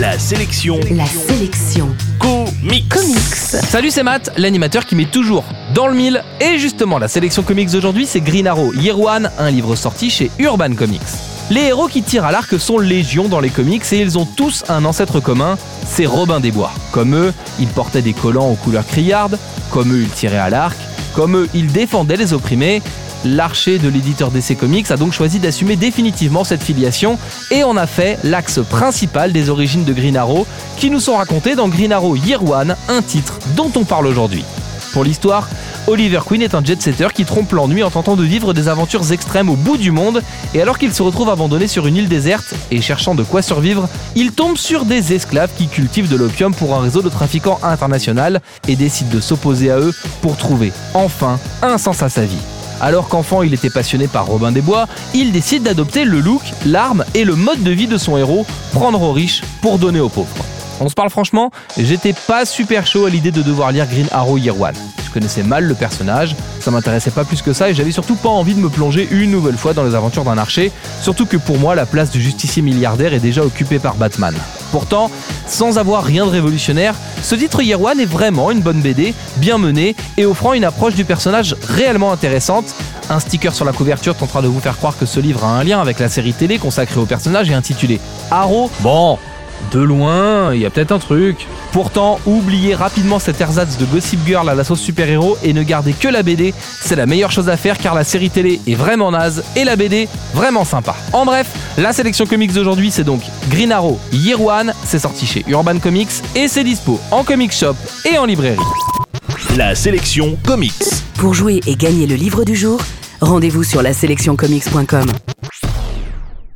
La sélection La sélection comics. comics. Salut, c'est Matt, l'animateur qui met toujours dans le mille. Et justement, la sélection comics d'aujourd'hui, c'est Green Arrow Year One, un livre sorti chez Urban Comics. Les héros qui tirent à l'arc sont légion dans les comics et ils ont tous un ancêtre commun, c'est Robin des Bois. Comme eux, ils portaient des collants aux couleurs criardes, comme eux, ils tiraient à l'arc, comme eux, ils défendaient les opprimés. L'archer de l'éditeur DC Comics a donc choisi d'assumer définitivement cette filiation et on a fait l'axe principal des origines de Green Arrow qui nous sont racontées dans Green Arrow Year One, un titre dont on parle aujourd'hui. Pour l'histoire, Oliver Queen est un jet-setter qui trompe l'ennui en tentant de vivre des aventures extrêmes au bout du monde et alors qu'il se retrouve abandonné sur une île déserte et cherchant de quoi survivre, il tombe sur des esclaves qui cultivent de l'opium pour un réseau de trafiquants international et décide de s'opposer à eux pour trouver enfin un sens à sa vie. Alors qu'enfant il était passionné par Robin des Bois, il décide d'adopter le look, l'arme et le mode de vie de son héros, prendre aux riches pour donner aux pauvres. On se parle franchement, j'étais pas super chaud à l'idée de devoir lire Green Arrow Year One. Je connaissais mal le personnage, ça m'intéressait pas plus que ça et j'avais surtout pas envie de me plonger une nouvelle fois dans les aventures d'un archer, surtout que pour moi la place du justicier milliardaire est déjà occupée par Batman. Pourtant, sans avoir rien de révolutionnaire, ce titre Year One est vraiment une bonne BD, bien menée et offrant une approche du personnage réellement intéressante. Un sticker sur la couverture tentera de vous faire croire que ce livre a un lien avec la série télé consacrée au personnage et intitulée Arrow. Bon, de loin, il y a peut-être un truc. Pourtant, oubliez rapidement cet ersatz de Gossip Girl à la sauce super-héros et ne gardez que la BD, c'est la meilleure chose à faire car la série télé est vraiment naze et la BD vraiment sympa. En bref, la sélection comics d'aujourd'hui c'est donc Green Arrow Year One, c'est sorti chez Urban Comics et c'est dispo en comic shop et en librairie. La sélection comics. Pour jouer et gagner le livre du jour, rendez-vous sur la sélectioncomics.com.